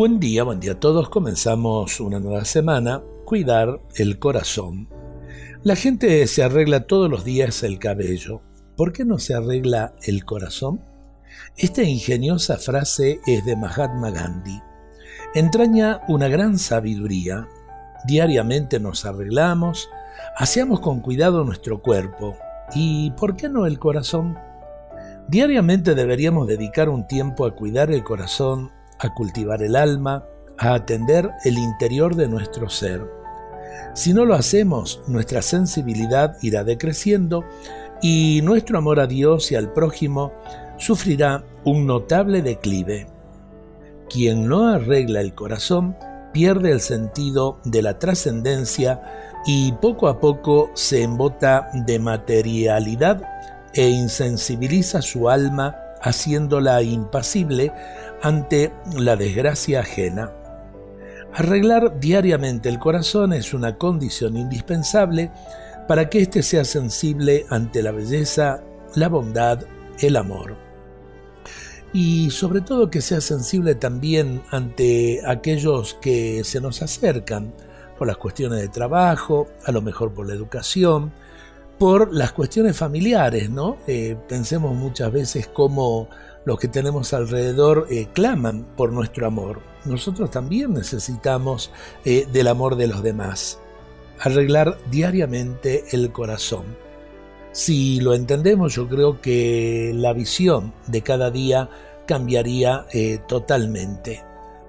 Buen día, buen día a todos. Comenzamos una nueva semana. Cuidar el corazón. La gente se arregla todos los días el cabello. ¿Por qué no se arregla el corazón? Esta ingeniosa frase es de Mahatma Gandhi. Entraña una gran sabiduría. Diariamente nos arreglamos, hacemos con cuidado nuestro cuerpo. ¿Y por qué no el corazón? Diariamente deberíamos dedicar un tiempo a cuidar el corazón a cultivar el alma, a atender el interior de nuestro ser. Si no lo hacemos, nuestra sensibilidad irá decreciendo y nuestro amor a Dios y al prójimo sufrirá un notable declive. Quien no arregla el corazón pierde el sentido de la trascendencia y poco a poco se embota de materialidad e insensibiliza su alma haciéndola impasible ante la desgracia ajena. Arreglar diariamente el corazón es una condición indispensable para que éste sea sensible ante la belleza, la bondad, el amor. Y sobre todo que sea sensible también ante aquellos que se nos acercan por las cuestiones de trabajo, a lo mejor por la educación, por las cuestiones familiares, ¿no? Eh, pensemos muchas veces cómo los que tenemos alrededor eh, claman por nuestro amor. Nosotros también necesitamos eh, del amor de los demás. Arreglar diariamente el corazón. Si lo entendemos, yo creo que la visión de cada día cambiaría totalmente.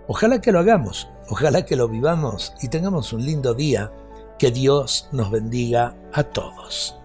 Ojalá que lo hagamos, ojalá que lo vivamos y tengamos un lindo día. Que Dios nos bendiga a todos.